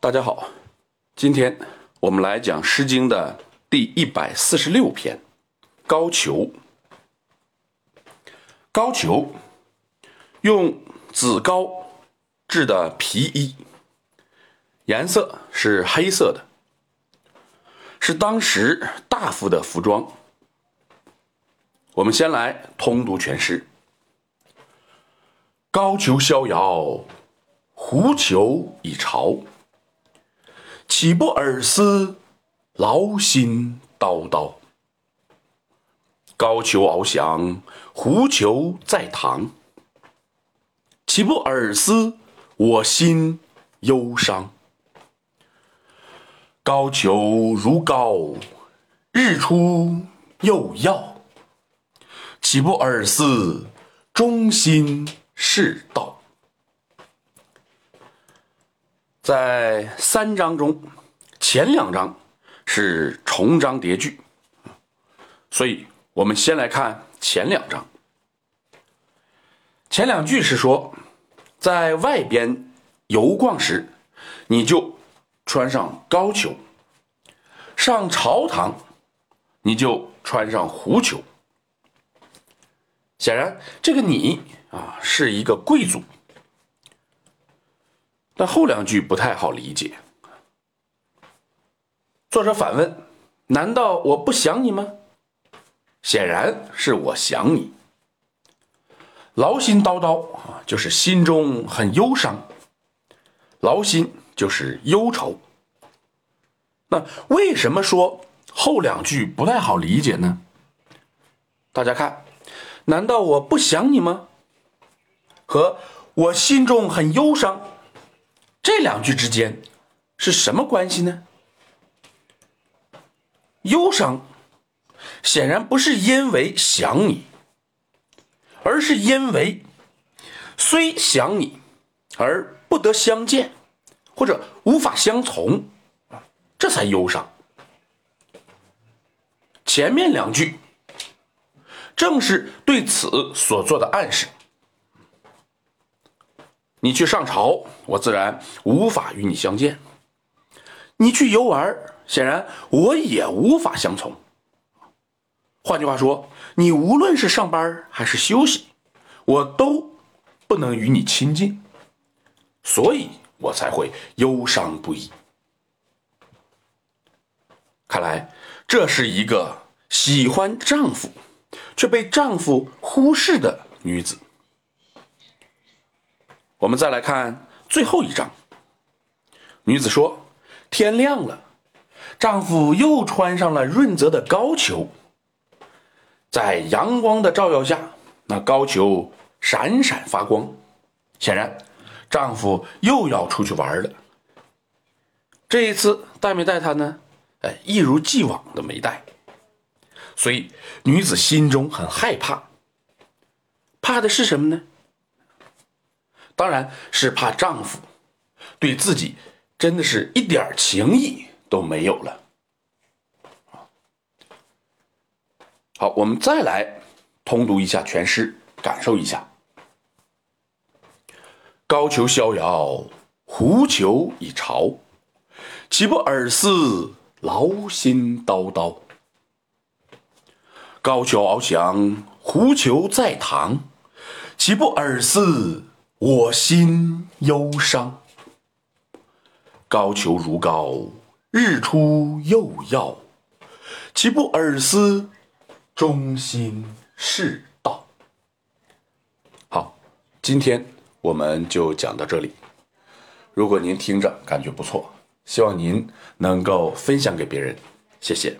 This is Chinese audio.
大家好，今天我们来讲《诗经》的第一百四十六篇《高俅》。高俅用紫高制的皮衣，颜色是黑色的，是当时大夫的服装。我们先来通读全诗：高俅逍遥，狐裘以朝。岂不尔思，劳心叨叨。高俅翱翔，狐裘在堂。岂不尔思，我心忧伤。高俅如皋，日出又耀。岂不尔思，忠心是道。在三章中，前两章是重章叠句，所以我们先来看前两章。前两句是说，在外边游逛时，你就穿上高球；上朝堂，你就穿上狐裘。显然，这个你啊是一个贵族。但后两句不太好理解。作者反问：“难道我不想你吗？”显然是我想你。劳心叨叨啊，就是心中很忧伤。劳心就是忧愁。那为什么说后两句不太好理解呢？大家看，难道我不想你吗？和我心中很忧伤。这两句之间是什么关系呢？忧伤显然不是因为想你，而是因为虽想你而不得相见，或者无法相从这才忧伤。前面两句正是对此所做的暗示。你去上朝，我自然无法与你相见；你去游玩，显然我也无法相从。换句话说，你无论是上班还是休息，我都不能与你亲近，所以我才会忧伤不已。看来这是一个喜欢丈夫却被丈夫忽视的女子。我们再来看最后一章。女子说：“天亮了，丈夫又穿上了润泽的高球，在阳光的照耀下，那高球闪闪发光。显然，丈夫又要出去玩了。这一次带没带他呢？哎，一如既往的没带。所以，女子心中很害怕。怕的是什么呢？”当然是怕丈夫对自己真的是一点情意都没有了。好，我们再来通读一下全诗，感受一下。高俅逍遥，狐裘以朝。岂不尔思，劳心叨叨。高俅翱翔，狐裘在堂。岂不尔思？我心忧伤，高俅如高，日出又耀。岂不尔思，忠心是道。好，今天我们就讲到这里。如果您听着感觉不错，希望您能够分享给别人，谢谢。